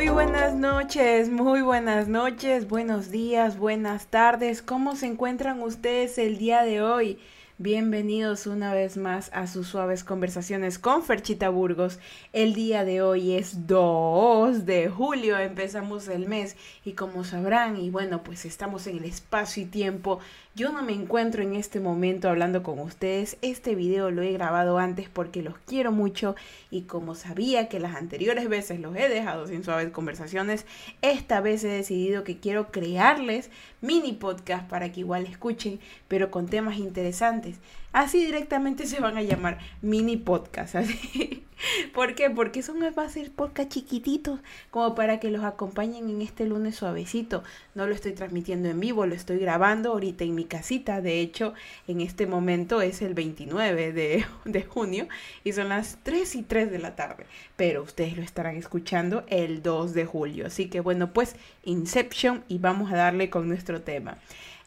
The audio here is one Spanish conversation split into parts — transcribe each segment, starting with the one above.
Muy buenas noches, muy buenas noches, buenos días, buenas tardes. ¿Cómo se encuentran ustedes el día de hoy? Bienvenidos una vez más a sus suaves conversaciones con Ferchita Burgos. El día de hoy es 2 de julio, empezamos el mes y como sabrán, y bueno, pues estamos en el espacio y tiempo yo no me encuentro en este momento hablando con ustedes. Este video lo he grabado antes porque los quiero mucho y como sabía que las anteriores veces los he dejado sin suaves conversaciones, esta vez he decidido que quiero crearles mini podcast para que igual escuchen, pero con temas interesantes. Así directamente se van a llamar mini podcast. ¿Por qué? Porque son va a ser chiquititos, como para que los acompañen en este lunes suavecito. No lo estoy transmitiendo en vivo, lo estoy grabando ahorita en mi casita. De hecho, en este momento es el 29 de, de junio y son las 3 y 3 de la tarde. Pero ustedes lo estarán escuchando el 2 de julio. Así que bueno, pues Inception y vamos a darle con nuestro tema.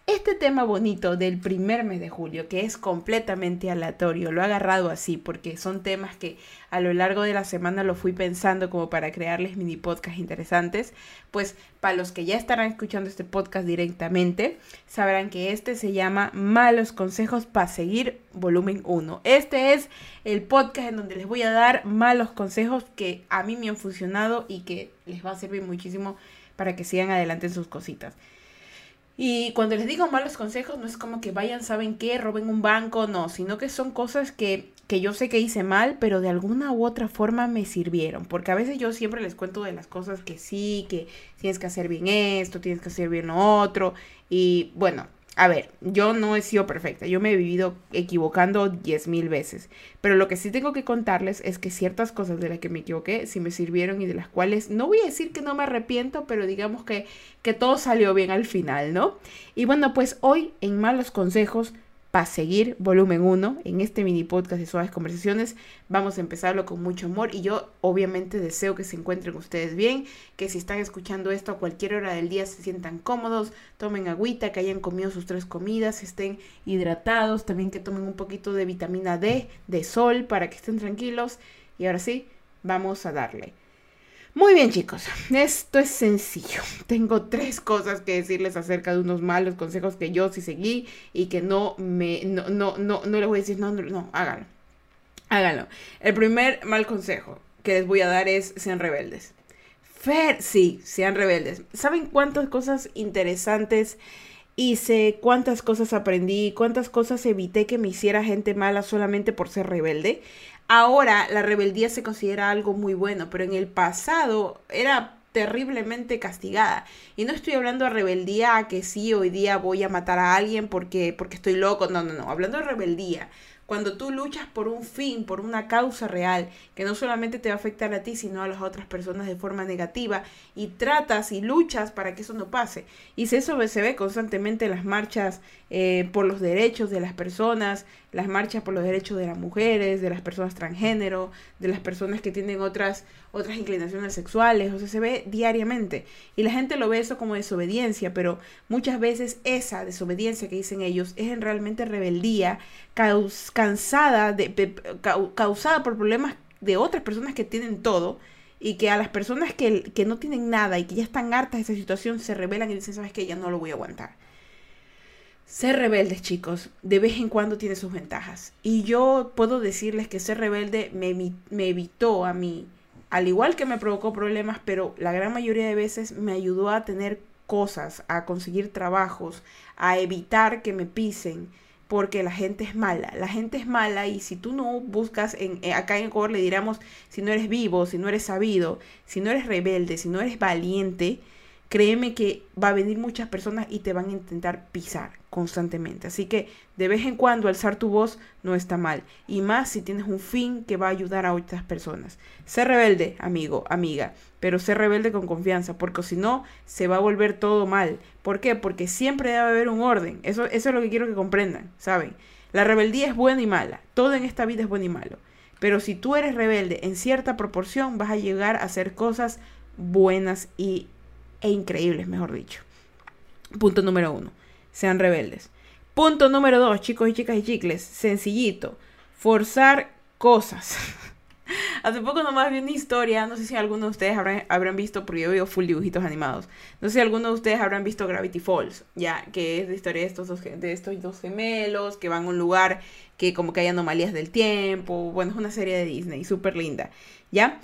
Este tema bonito del primer mes de julio, que es completamente aleatorio, lo he agarrado así porque son temas que a lo largo de la semana lo fui pensando como para crearles mini podcasts interesantes. Pues para los que ya estarán escuchando este podcast directamente, sabrán que este se llama Malos Consejos para Seguir Volumen 1. Este es el podcast en donde les voy a dar malos consejos que a mí me han funcionado y que les va a servir muchísimo para que sigan adelante en sus cositas. Y cuando les digo malos consejos, no es como que vayan, ¿saben qué? Roben un banco, no, sino que son cosas que, que yo sé que hice mal, pero de alguna u otra forma me sirvieron. Porque a veces yo siempre les cuento de las cosas que sí, que tienes que hacer bien esto, tienes que hacer bien lo otro. Y bueno, a ver, yo no he sido perfecta, yo me he vivido equivocando diez mil veces, pero lo que sí tengo que contarles es que ciertas cosas de las que me equivoqué sí me sirvieron y de las cuales no voy a decir que no me arrepiento, pero digamos que, que todo salió bien al final, ¿no? Y bueno, pues hoy en Malos Consejos para seguir volumen 1 en este mini podcast de Suaves Conversaciones. Vamos a empezarlo con mucho amor y yo obviamente deseo que se encuentren ustedes bien, que si están escuchando esto a cualquier hora del día se sientan cómodos, tomen agüita, que hayan comido sus tres comidas, estén hidratados, también que tomen un poquito de vitamina D, de sol, para que estén tranquilos. Y ahora sí, vamos a darle. Muy bien chicos, esto es sencillo. Tengo tres cosas que decirles acerca de unos malos consejos que yo sí seguí y que no me, no, no, no, no les voy a decir, no, no, no, háganlo. Háganlo. El primer mal consejo que les voy a dar es sean rebeldes. Fer, sí, sean rebeldes. ¿Saben cuántas cosas interesantes hice? ¿Cuántas cosas aprendí? ¿Cuántas cosas evité que me hiciera gente mala solamente por ser rebelde? Ahora la rebeldía se considera algo muy bueno, pero en el pasado era terriblemente castigada. Y no estoy hablando de rebeldía a que sí, hoy día voy a matar a alguien porque, porque estoy loco. No, no, no. Hablando de rebeldía cuando tú luchas por un fin, por una causa real, que no solamente te va a afectar a ti, sino a las otras personas de forma negativa, y tratas y luchas para que eso no pase. Y eso se ve constantemente en las marchas eh, por los derechos de las personas, las marchas por los derechos de las mujeres, de las personas transgénero, de las personas que tienen otras, otras inclinaciones sexuales, o sea, se ve diariamente. Y la gente lo ve eso como desobediencia, pero muchas veces esa desobediencia que dicen ellos es en realmente rebeldía cansada de, causada por problemas de otras personas que tienen todo y que a las personas que, que, no tienen nada y que ya están hartas de esa situación se rebelan y dicen, sabes que ya no lo voy a aguantar. Ser rebeldes, chicos, de vez en cuando tiene sus ventajas. Y yo puedo decirles que ser rebelde me, me evitó a mí, al igual que me provocó problemas, pero la gran mayoría de veces me ayudó a tener cosas, a conseguir trabajos, a evitar que me pisen, porque la gente es mala. La gente es mala y si tú no buscas, en, eh, acá en Ecuador le diríamos, si no eres vivo, si no eres sabido, si no eres rebelde, si no eres valiente, créeme que va a venir muchas personas y te van a intentar pisar constantemente. Así que de vez en cuando alzar tu voz no está mal. Y más si tienes un fin que va a ayudar a otras personas. Sé rebelde, amigo, amiga, pero sé rebelde con confianza, porque si no, se va a volver todo mal. ¿Por qué? Porque siempre debe haber un orden. Eso, eso es lo que quiero que comprendan, ¿saben? La rebeldía es buena y mala. Todo en esta vida es bueno y malo. Pero si tú eres rebelde en cierta proporción, vas a llegar a hacer cosas buenas y e increíbles, mejor dicho. Punto número uno, sean rebeldes. Punto número dos, chicos y chicas y chicles, sencillito, forzar cosas. Hace poco nomás vi una historia, no sé si alguno de ustedes habrán, visto, porque yo veo full dibujitos animados. No sé si alguno de ustedes habrán visto Gravity Falls, ya, que es la historia de estos dos, de estos dos gemelos que van a un lugar que como que hay anomalías del tiempo. Bueno, es una serie de Disney, súper linda, ¿ya?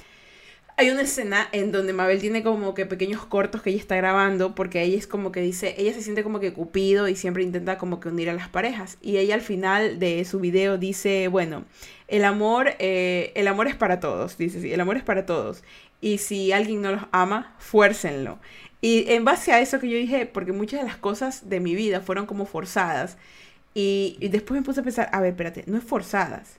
Hay una escena en donde Mabel tiene como que pequeños cortos que ella está grabando porque ella es como que dice, ella se siente como que cupido y siempre intenta como que unir a las parejas. Y ella al final de su video dice, bueno, el amor, eh, el amor es para todos, dice, sí, el amor es para todos. Y si alguien no los ama, fuércenlo. Y en base a eso que yo dije, porque muchas de las cosas de mi vida fueron como forzadas. Y, y después me puse a pensar, a ver, espérate, no es forzadas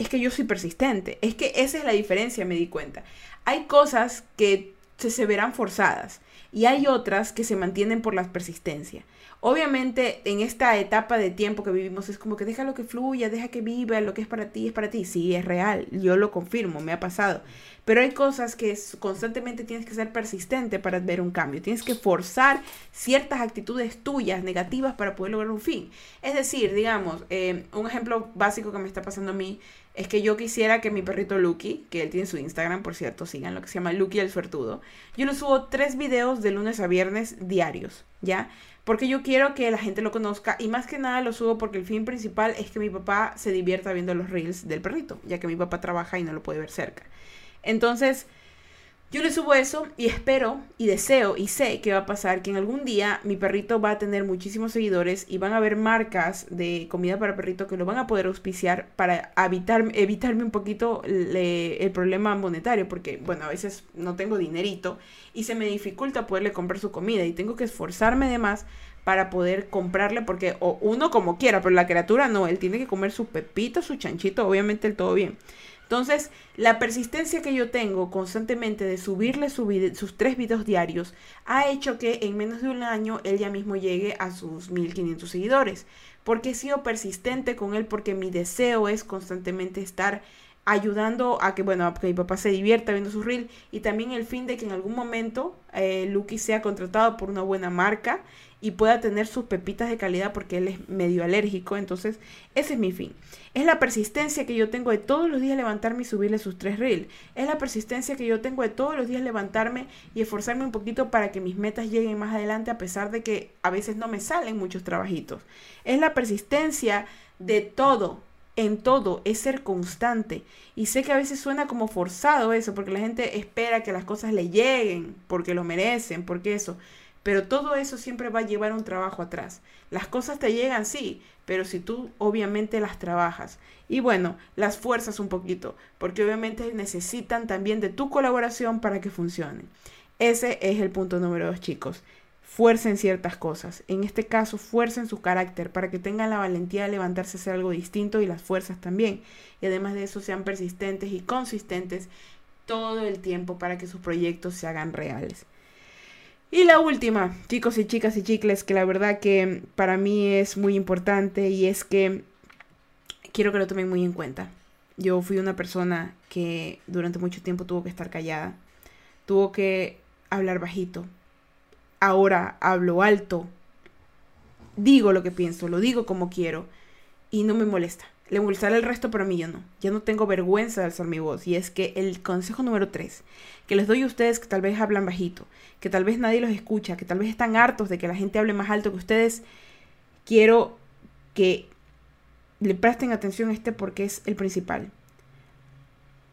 es que yo soy persistente. Es que esa es la diferencia, me di cuenta. Hay cosas que se, verán forzadas y hay otras que se mantienen por la persistencia. Obviamente en esta etapa de tiempo que vivimos es como que deja lo que fluya, deja que viva, lo que es para ti es para ti. Sí, es real, yo lo confirmo, me ha pasado. Pero hay cosas que constantemente tienes que ser persistente para ver un cambio. Tienes que forzar ciertas actitudes tuyas negativas para poder lograr un fin. Es decir, digamos, eh, un ejemplo básico que me está pasando a mí es que yo quisiera que mi perrito Lucky, que él tiene su Instagram, por cierto, sigan lo que se llama Lucky el Suertudo, yo le subo tres videos de lunes a viernes diarios, ¿ya? Porque yo quiero que la gente lo conozca y más que nada lo subo porque el fin principal es que mi papá se divierta viendo los reels del perrito, ya que mi papá trabaja y no lo puede ver cerca. Entonces, yo le subo eso y espero y deseo y sé que va a pasar que en algún día mi perrito va a tener muchísimos seguidores y van a haber marcas de comida para perrito que lo van a poder auspiciar para evitar, evitarme un poquito el problema monetario porque, bueno, a veces no tengo dinerito y se me dificulta poderle comprar su comida y tengo que esforzarme de más para poder comprarle porque o uno como quiera, pero la criatura no, él tiene que comer su pepito, su chanchito, obviamente el todo bien. Entonces, la persistencia que yo tengo constantemente de subirle sus tres videos diarios ha hecho que en menos de un año él ya mismo llegue a sus 1500 seguidores. Porque he sido persistente con él, porque mi deseo es constantemente estar ayudando a que, bueno, a que mi papá se divierta viendo su reel y también el fin de que en algún momento eh, Lucky sea contratado por una buena marca y pueda tener sus pepitas de calidad porque él es medio alérgico. Entonces, ese es mi fin. Es la persistencia que yo tengo de todos los días levantarme y subirle sus tres reels. Es la persistencia que yo tengo de todos los días levantarme y esforzarme un poquito para que mis metas lleguen más adelante a pesar de que a veces no me salen muchos trabajitos. Es la persistencia de todo, en todo, es ser constante. Y sé que a veces suena como forzado eso, porque la gente espera que las cosas le lleguen, porque lo merecen, porque eso. Pero todo eso siempre va a llevar un trabajo atrás. Las cosas te llegan, sí, pero si tú obviamente las trabajas. Y bueno, las fuerzas un poquito, porque obviamente necesitan también de tu colaboración para que funcionen. Ese es el punto número dos, chicos. Fuercen ciertas cosas. En este caso, fuercen su carácter para que tengan la valentía de levantarse a hacer algo distinto y las fuerzas también. Y además de eso, sean persistentes y consistentes todo el tiempo para que sus proyectos se hagan reales. Y la última, chicos y chicas y chicles, que la verdad que para mí es muy importante y es que quiero que lo tomen muy en cuenta. Yo fui una persona que durante mucho tiempo tuvo que estar callada, tuvo que hablar bajito. Ahora hablo alto, digo lo que pienso, lo digo como quiero y no me molesta. Le molestará el resto, pero a mí yo no. Ya no tengo vergüenza de alzar mi voz. Y es que el consejo número tres, que les doy a ustedes que tal vez hablan bajito, que tal vez nadie los escucha, que tal vez están hartos de que la gente hable más alto que ustedes, quiero que le presten atención a este porque es el principal.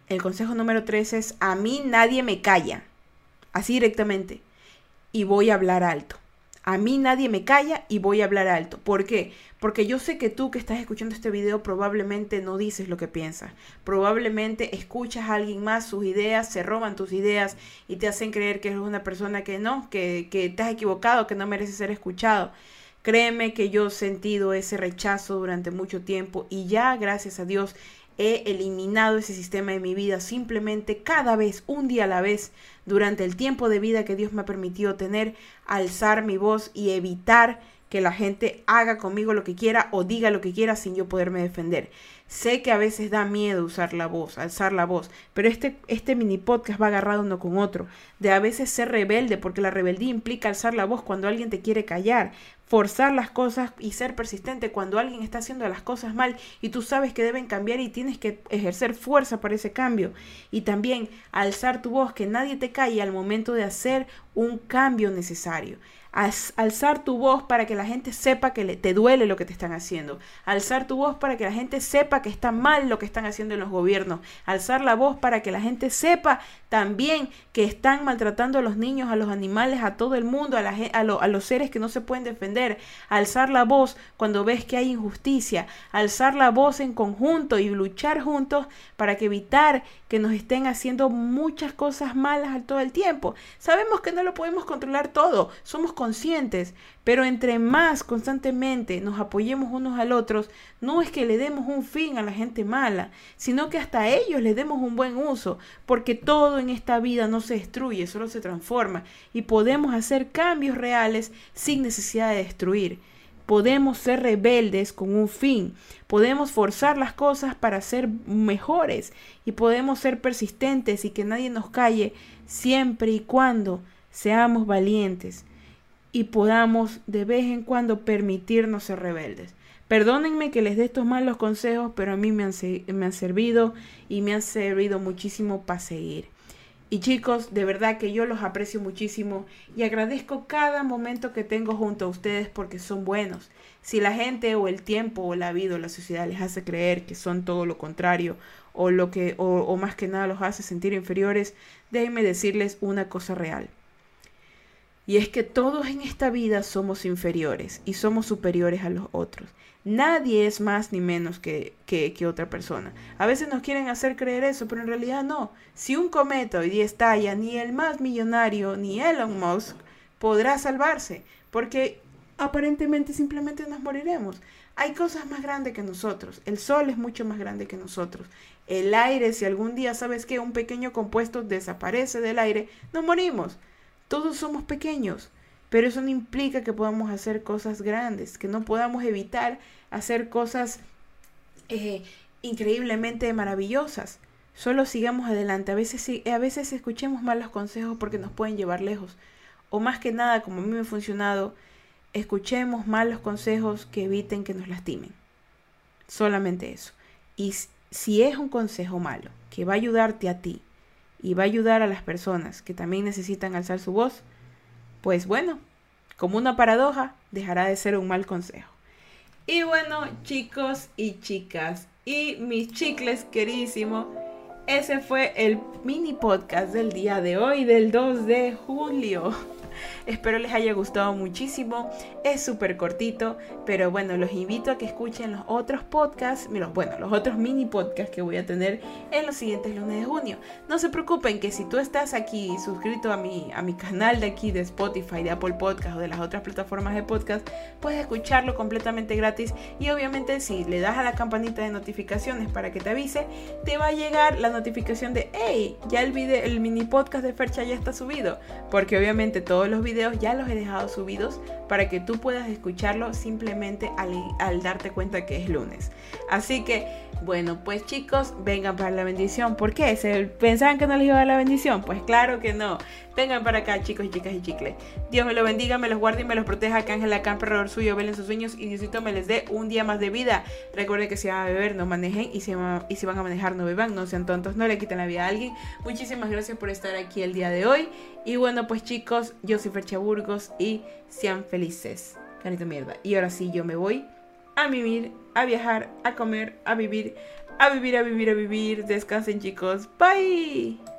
El consejo número tres es, a mí nadie me calla, así directamente, y voy a hablar alto. A mí nadie me calla y voy a hablar alto. ¿Por qué? Porque yo sé que tú que estás escuchando este video probablemente no dices lo que piensas. Probablemente escuchas a alguien más sus ideas, se roban tus ideas y te hacen creer que eres una persona que no, que, que te has equivocado, que no mereces ser escuchado. Créeme que yo he sentido ese rechazo durante mucho tiempo y ya, gracias a Dios, he eliminado ese sistema de mi vida simplemente cada vez, un día a la vez, durante el tiempo de vida que Dios me ha permitido tener, alzar mi voz y evitar que la gente haga conmigo lo que quiera o diga lo que quiera sin yo poderme defender. Sé que a veces da miedo usar la voz, alzar la voz, pero este, este mini podcast va agarrado uno con otro. De a veces ser rebelde, porque la rebeldía implica alzar la voz cuando alguien te quiere callar, forzar las cosas y ser persistente cuando alguien está haciendo las cosas mal y tú sabes que deben cambiar y tienes que ejercer fuerza para ese cambio. Y también alzar tu voz, que nadie te calle al momento de hacer un cambio necesario alzar tu voz para que la gente sepa que te duele lo que te están haciendo, alzar tu voz para que la gente sepa que está mal lo que están haciendo en los gobiernos, alzar la voz para que la gente sepa también que están maltratando a los niños, a los animales, a todo el mundo, a, la, a, los seres que no se pueden defender, alzar la voz cuando ves que hay injusticia, alzar la voz en conjunto y luchar juntos para que evitar que nos estén haciendo muchas cosas malas todo el tiempo. Sabemos que no lo podemos controlar todo, somos conscientes, pero entre más constantemente nos apoyemos unos al otros, no es que le demos un fin a la gente mala, sino que hasta a ellos le demos un buen uso, porque todo en esta vida no se destruye, solo se transforma y podemos hacer cambios reales sin necesidad de destruir. Podemos ser rebeldes con un fin, podemos forzar las cosas para ser mejores y podemos ser persistentes y que nadie nos calle siempre y cuando seamos valientes y podamos de vez en cuando permitirnos ser rebeldes. Perdónenme que les dé estos malos consejos, pero a mí me han, me han servido y me han servido muchísimo para seguir. Y chicos, de verdad que yo los aprecio muchísimo y agradezco cada momento que tengo junto a ustedes porque son buenos. Si la gente o el tiempo o la vida o la sociedad les hace creer que son todo lo contrario o lo que o, o más que nada los hace sentir inferiores, déjenme decirles una cosa real. Y es que todos en esta vida somos inferiores y somos superiores a los otros. Nadie es más ni menos que, que, otra persona. A veces nos quieren hacer creer eso, pero en realidad no. Si un cometa hoy día estalla, ni el más millonario, ni Elon Musk podrá salvarse, porque aparentemente simplemente nos moriremos. Hay cosas más grandes que nosotros. El sol es mucho más grande que nosotros. El aire, si algún día sabes que un pequeño compuesto desaparece del aire, nos morimos. Todos somos pequeños, pero eso no implica que podamos hacer cosas grandes, que no podamos evitar hacer cosas eh, increíblemente maravillosas. Solo sigamos adelante. A veces, a veces escuchemos malos consejos porque nos pueden llevar lejos. O más que nada, como a mí me ha funcionado, escuchemos malos consejos que eviten que nos lastimen. Solamente eso. Y si es un consejo malo que va a ayudarte a ti y va a ayudar a las personas que también necesitan alzar su voz, pues bueno, como una paradoja, dejará de ser un mal consejo. Y bueno, chicos y chicas, y mis chicles queridísimos, ese fue el mini podcast del día de hoy, del 2 de julio. Espero les haya gustado muchísimo. Es súper cortito, pero bueno, los invito a que escuchen los otros podcasts, bueno, los otros mini podcasts que voy a tener en los siguientes lunes de junio. No se preocupen que si tú estás aquí suscrito a mi, a mi canal de aquí de Spotify, de Apple Podcast o de las otras plataformas de podcast, puedes escucharlo completamente gratis y obviamente si le das a la campanita de notificaciones para que te avise, te va a llegar la notificación de, hey, ya el, video, el mini podcast de Fercha ya está subido, porque obviamente los videos ya los he dejado subidos para que tú puedas escucharlo simplemente al, darte cuenta que es lunes. Así que, bueno, pues chicos, vengan para la bendición. ¿Por qué? ¿Se pensaban que no les iba a dar la bendición? Pues claro que no. Vengan para acá, chicos y chicas y chicles. Dios me lo bendiga, me los guarde y me los proteja. Que Ángel acá, alrededor suyo, velen sus sueños y Diosito me les dé un día más de vida. Recuerden que si van a beber, no manejen. Y si, van a manejar, no beban. No sean tontos, no le quiten la vida a alguien. Muchísimas gracias por estar aquí el día de hoy. Y bueno, pues chicos, yo soy Fercha Burgos y sean felices. Canito mierda. Y ahora sí, yo me voy a vivir, a viajar, a comer, a vivir, a vivir, a vivir, a vivir. Descansen chicos. Bye.